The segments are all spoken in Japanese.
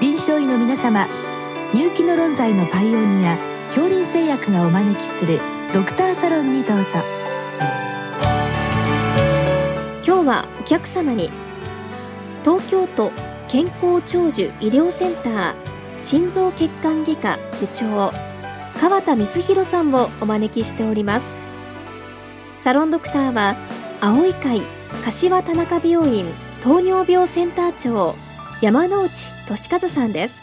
臨床医の皆様入気の論剤のパイオニア恐林製薬がお招きするドクターサロンにどうぞ。今日はお客様に東京都健康長寿医療センター心臓血管外科部長川田光弘さんをお招きしております。サロンドクターは青い会柏田中病院糖尿病センター長山内俊和さんです。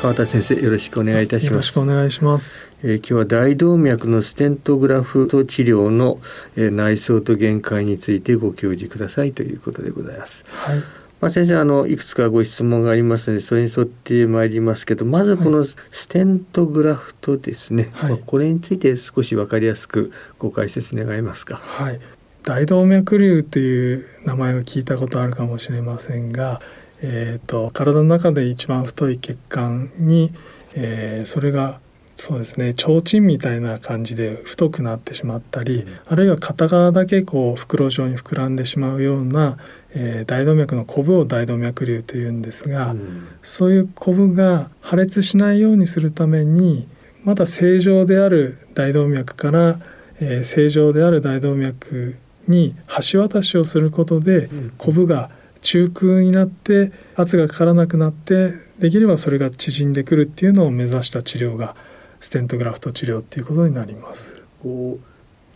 川田先生よろしくお願いいたします。よろしくお願いします、えー、今日は大動脈のステントグラフト治療の、えー、内装と限界についてご教示くださいということでございます。はい。まあ、先生あのいくつかご質問がありますのでそれに沿ってまいりますけどまずこのステントグラフトですね、はい、まあ、これについて少し分かりやすくご解説願えますか？はい。大動脈瘤という名前を聞いたことあるかもしれませんがえーと、体の中で一番太い血管に、えー、それがそうですね提灯みたいな感じで太くなってしまったり、うん、あるいは片側だけこう袋状に膨らんでしまうような、えー、大動脈のコブを大動脈瘤というんですが、うん、そういうコブが破裂しないようにするためにまだ正常である大動脈から、えー、正常である大動脈に橋渡しをすることで、コブが中空になって圧がかからなくなってできればそれが縮んでくるっていうのを目指した治療がステントグラフト治療っていうことになります。こう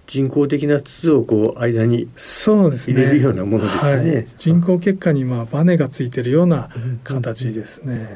人工的な筒をこう間に入れるようなものですね。ねはい、人工血管にまあバネがついてるような形ですね。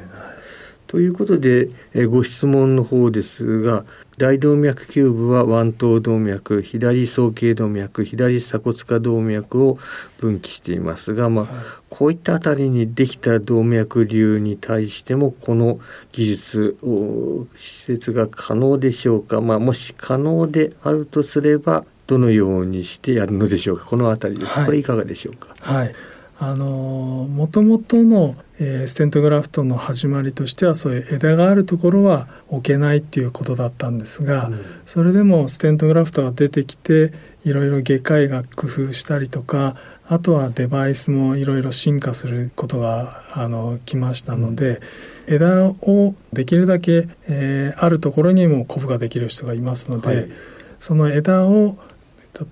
ということで、えご質問の方ですが大動脈球部は腕頭動脈左双頸動脈左鎖骨下動脈を分岐していますが、まあ、こういったあたりにできた動脈瘤に対してもこの技術を施設が可能でしょうか、まあ、もし可能であるとすればどのようにしてやるのでしょうか。このあたりです、はい、これいかがでしょうか。はいあのもともとの、えー、ステントグラフトの始まりとしてはそういう枝があるところは置けないっていうことだったんですが、うん、それでもステントグラフトが出てきていろいろ外科医が工夫したりとかあとはデバイスもいろいろ進化することがあの来ましたので、うん、枝をできるだけ、えー、あるところにもコブができる人がいますので、はい、その枝を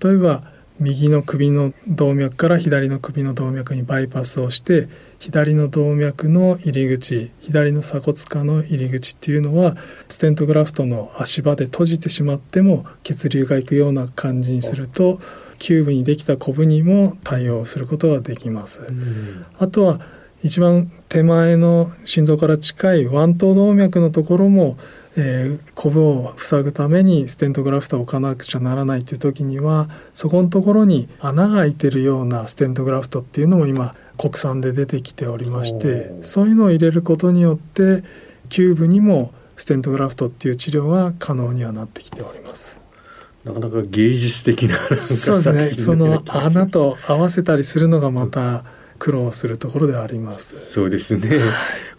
例えば右の首の動脈から左の首の動脈にバイパスをして左の動脈の入り口左の鎖骨下の入り口っていうのはステントグラフトの足場で閉じてしまっても血流がいくような感じにするとキューブにできたコブにも対応することができます。あとは一番手前の心臓から近い腕頭動脈のところもえー、コブを塞ぐためにステントグラフトを置かなくちゃならないという時にはそこのところに穴が開いてるようなステントグラフトっていうのも今国産で出てきておりましてそういうのを入れることによってキューブにもステントグラフトっていう治療が可能にはなってきております。なかなか芸術的なそうですね。その穴と合わせたりするのがまた苦労するところではあります。そうですね。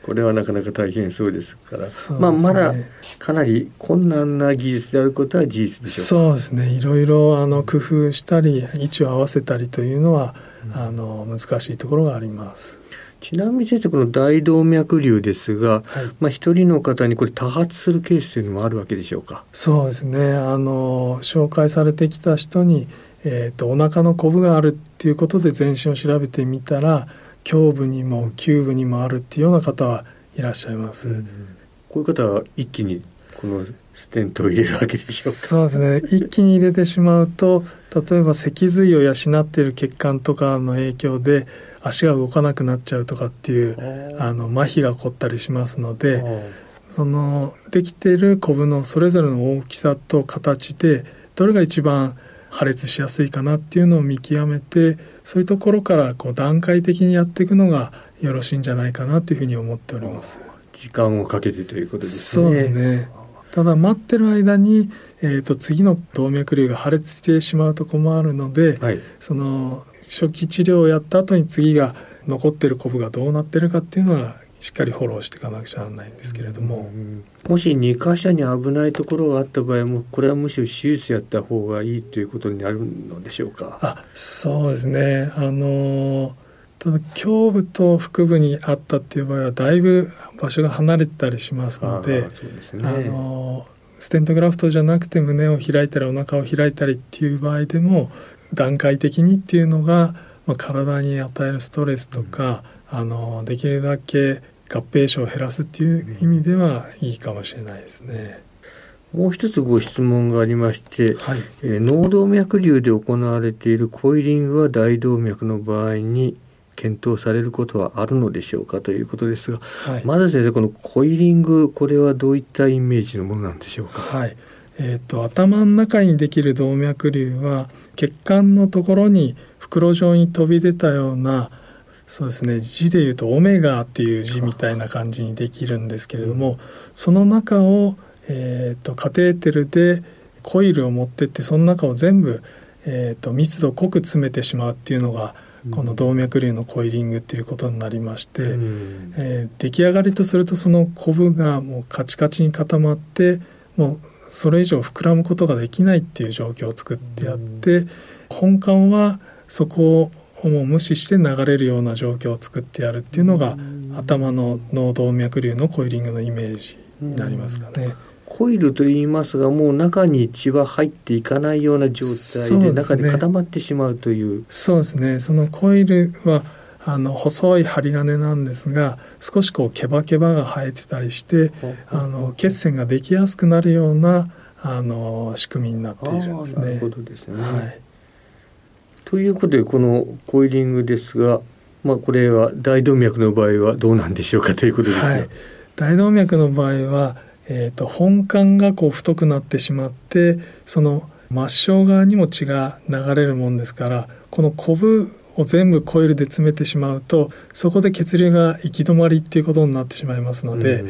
これはなかなか大変そうですから、ね、まあまだかなり困難な技術であることは事実でしょうそうですね。いろいろあの工夫したり位置を合わせたりというのは、うん、あの難しいところがあります。ちなみに先生この大動脈瘤ですが、はい、まあ一人の方にこれ多発するケースというのもあるわけでしょうか？そうですね。あの紹介されてきた人にえーと、お腹のコブがあるっていうことで全身を調べてみたら胸部にも胸部にもあるっていうような方はいらっしゃいます。うん、こういう方は一気にこのステントを入れるわけでしょうか？そうですね。一気に入れてしまうと例えば脊髄を養っている血管とかの影響で足が動かなくなっちゃうとかっていうあの麻痺が起こったりしますのでそのできているコブのそれぞれの大きさと形でどれが一番破裂しやすいかなっていうのを見極めてそういうところからこう段階的にやっていくのがよろしいんじゃないかなというふうに思っております。時間をかけてということですね。そうですね。ただ待ってる間にえー、と次の動脈瘤が破裂してしまうと困るので、はい、その初期治療をやった後に次が残ってるコブがどうなってるかっていうのはしっかりフォローしていかなくちゃならないんですけれども、もし2箇所に危ないところがあった場合もこれはむしろ手術やった方がいいということになるのでしょうか？あそうですね。あのただ胸部と腹部にあったっていう場合はだいぶ場所が離れてたりしますのであ、ね、のステントグラフトじゃなくて胸を開いたりお腹を開いたりっていう場合でも段階的にっていうのが、まあ、体に与えるストレスとか、うん、あのできるだけ合併症を減らすっていう意味ではいいかもしれないですね。もう一つご質問がありまして、はい、えー、脳動脈瘤で行われているコイリングは大動脈の場合に検討されることはあるのでしょうかということですが、はい、まず先生このコイリングこれはどういったイメージのものなんでしょうか？はいえーと、頭の中にできる動脈瘤は血管のところに袋状に飛び出たようなそうですね。字で言うとオメガっていう字みたいな感じにできるんですけれどもその中を、えーと、カテーテルでコイルを持ってってその中を全部、えーと、密度濃く詰めてしまうっていうのがこの動脈瘤のコイリングっていうことになりまして、うん、えー、出来上がりとするとそのコブがもうカチカチに固まってもうそれ以上膨らむことができないっていう状況を作ってあって、本幹はそこををも無視して流れるような状況を作ってやるっていうのが頭の脳動脈瘤のコイリングのイメージになりますかね。コイルと言いますがもう中に血は入っていかないような状態で中で固まってしまうという。そうですね。そのコイルはあの細い針金なんですが少しこうケバケバが生えてたりしてあの血栓ができやすくなるようなあの仕組みになっているんですね。なるほどですね、はいということでこのコイリングですが、まあ、これは大動脈の場合はどうなんでしょうかということですね。はい、大動脈の場合は、えーと、本管がこう太くなってしまってその末梢側にも血が流れるもんですからこのコブを全部コイルで詰めてしまうとそこで血流が行き止まりっていうことになってしまいますので、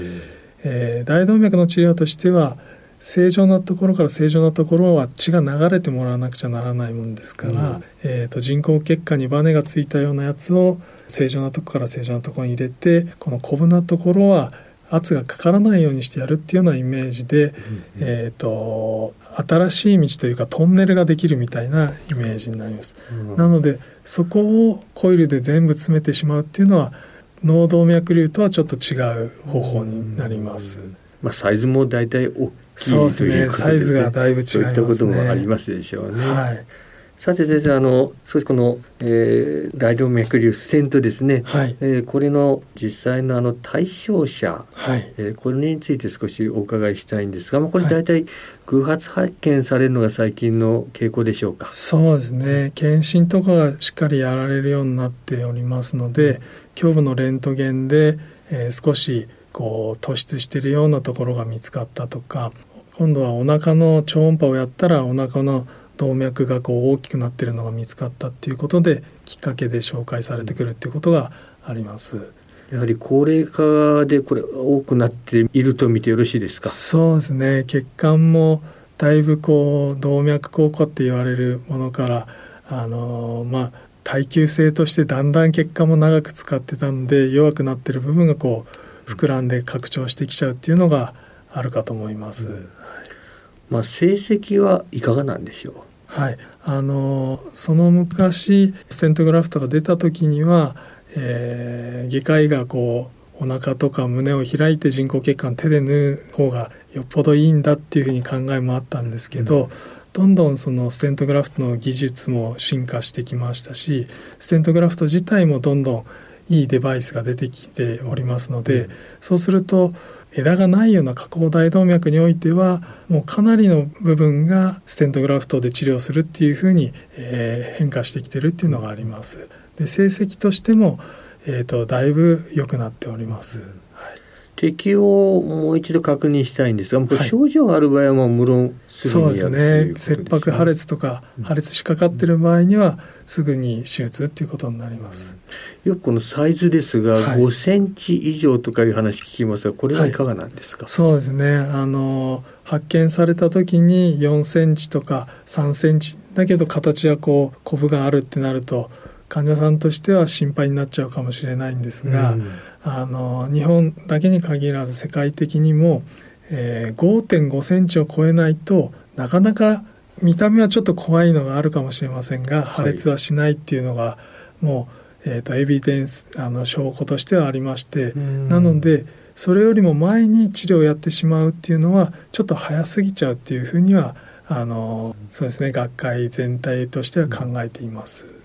えー、大動脈の治療としては正常なところから正常なところは血が流れてもらわなくちゃならないもんですから、うん、えーと、人工血管にバネがついたようなやつを正常なとこから正常なところに入れてこのコブなところは圧がかからないようにしてやるっていうようなイメージで、うん、えーと、新しい道というかトンネルができるみたいなイメージになります。うん、なのでそこをコイルで全部詰めてしまうっていうのは脳動脈瘤とはちょっと違う方法になります。まあ、サイズも大体大そうですね。サイズがだいぶ違いますね。そういったこともありますでしょうね。はい。さて先生あの少しこの、えー、大動脈瘤ステントですね、はい。えー、これの実際のあの対象者、はい。えー、これについて少しお伺いしたいんですが、まあ、これ大体偶発発見されるのが最近の傾向でしょうか？そうですね。検診とかがしっかりやられるようになっておりますので胸部のレントゲンで、えー、少しこう突出しているようなところが見つかったとか今度はお腹の超音波をやったらお腹の動脈がこう大きくなっているのが見つかったっていうことできっかけで紹介されてくるっていうことがあります。やはり高齢化でこれ多くなっていると見てよろしいですか？そうですね。血管もだいぶこう動脈硬化って言われるものからあのまあ耐久性としてだんだん血管も長く使ってたんで弱くなってる部分がこう膨らんで拡張してきちゃうっていうのがあるかと思います。うん、まあ、成績はいかがなんでしょう？はい。あのその昔ステントグラフトが出た時には、えー、外科医がこうお腹とか胸を開いて人工血管手で縫う方がよっぽどいいんだっていうふうに考えもあったんですけど、うん、どんどんそのステントグラフトの技術も進化してきましたしステントグラフト自体もどんどんいいデバイスが出てきておりますので、そうすると枝がないような下行大動脈においてはもうかなりの部分がステントグラフトで治療するっていうふうに、えー、変化してきてるっていうのがあります。で成績としても、えーと、だいぶ良くなっております。はい適用をもう一度確認したいんですが、これ症状がある場合はもう無論そうですね。切迫破裂とか破裂しかかってる場合にはすぐに手術っていうことになります、うん、よくこのサイズですが、はい、5センチ以上とかいう話聞きますがこれはいかがなんですか、はい、そうですね。あの発見された時に4センチとか3センチだけど形はこうコブがあるってなると患者さんとしては心配になっちゃうかもしれないんですが、うん、あの日本だけに限らず世界的にも、えー、5.5センチを超えないとなかなか見た目はちょっと怖いのがあるかもしれませんが破裂はしないっていうのがもう、えーと、エビデンスあの証拠としてはありましてなのでそれよりも前に治療をやってしまうっていうのはちょっと早すぎちゃうっていうふうにはあのそうですね学会全体としては考えています。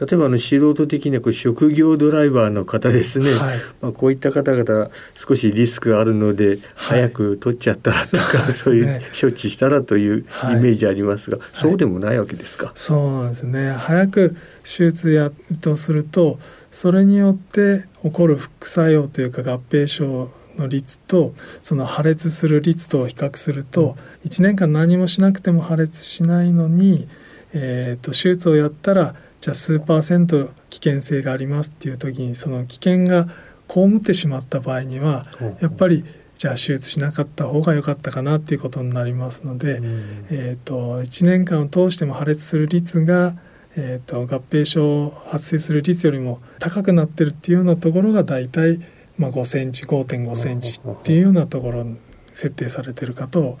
例えばあの素人的なこう職業ドライバーの方ですね、はい、まあ、こういった方々少しリスクがあるので早く取っちゃったらとか、はい、そういう処置したらというイメージありますが、はい、そうでもないわけですか？そうなんですね。早く手術やとするとそれによって起こる副作用というか合併症の率とその破裂する率と比較すると、うん、1年間何もしなくても破裂しないのに、えーと手術をやったらじゃあ数パーセント危険性がありますっていう時にその危険が被ってしまった場合にはやっぱりじゃあ手術しなかった方が良かったかなっていうことになりますので、えーと、1年間を通しても破裂する率が、えーと、合併症発生する率よりも高くなってるっていうようなところが大体、まあ、5センチ5.5センチっていうようなところに設定されてるかと、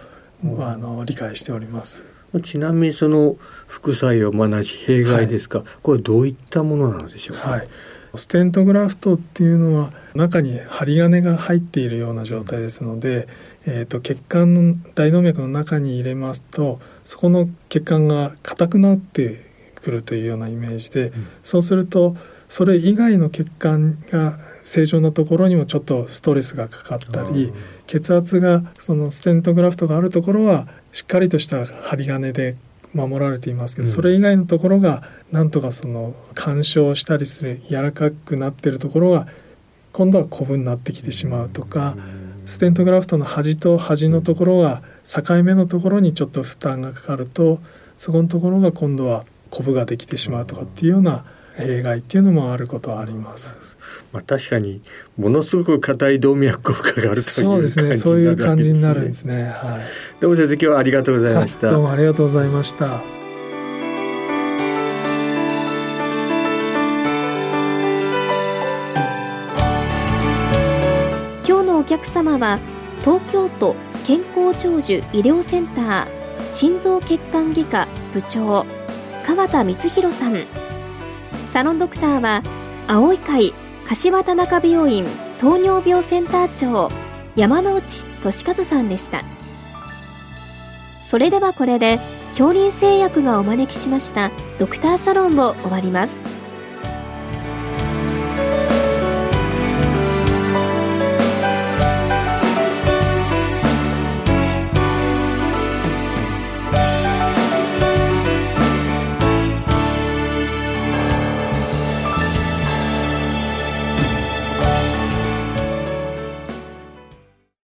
あの理解しております。ちなみにその副作用、まあ、なし弊害ですか、はい、これどういったものなのでしょうか、はい、ステントグラフトっていうのは中に針金が入っているような状態ですので、えーと、血管の大動脈の中に入れますとそこの血管が硬くなってくるというようなイメージで、うん、そうするとそれ以外の血管が正常なところにもちょっとストレスがかかったり血圧がそのステントグラフトがあるところはしっかりとした針金で守られていますけど、うん、それ以外のところがなんとかその干渉したりする柔らかくなってるところが今度はコブになってきてしまうとか、ステントグラフトの端と端のところが境目のところにちょっと負担がかかるとそこのところが今度はコブができてしまうとかっていうような弊害っていうのもあることはあります。まあ、確かにものすごく硬い動脈硬化があるというそうですねそういう感じになるんですね。はい、どうも先生今日はありがとうございました。どうもありがとうございました。今日のお客様は東京都健康長寿医療センター心臓血管外科部長川田光弘さんサロンドクターは青い会柏田中病院糖尿病センター長山内俊和さんでした。それではこれで恐林製薬がお招きしましたドクターサロンを終わります。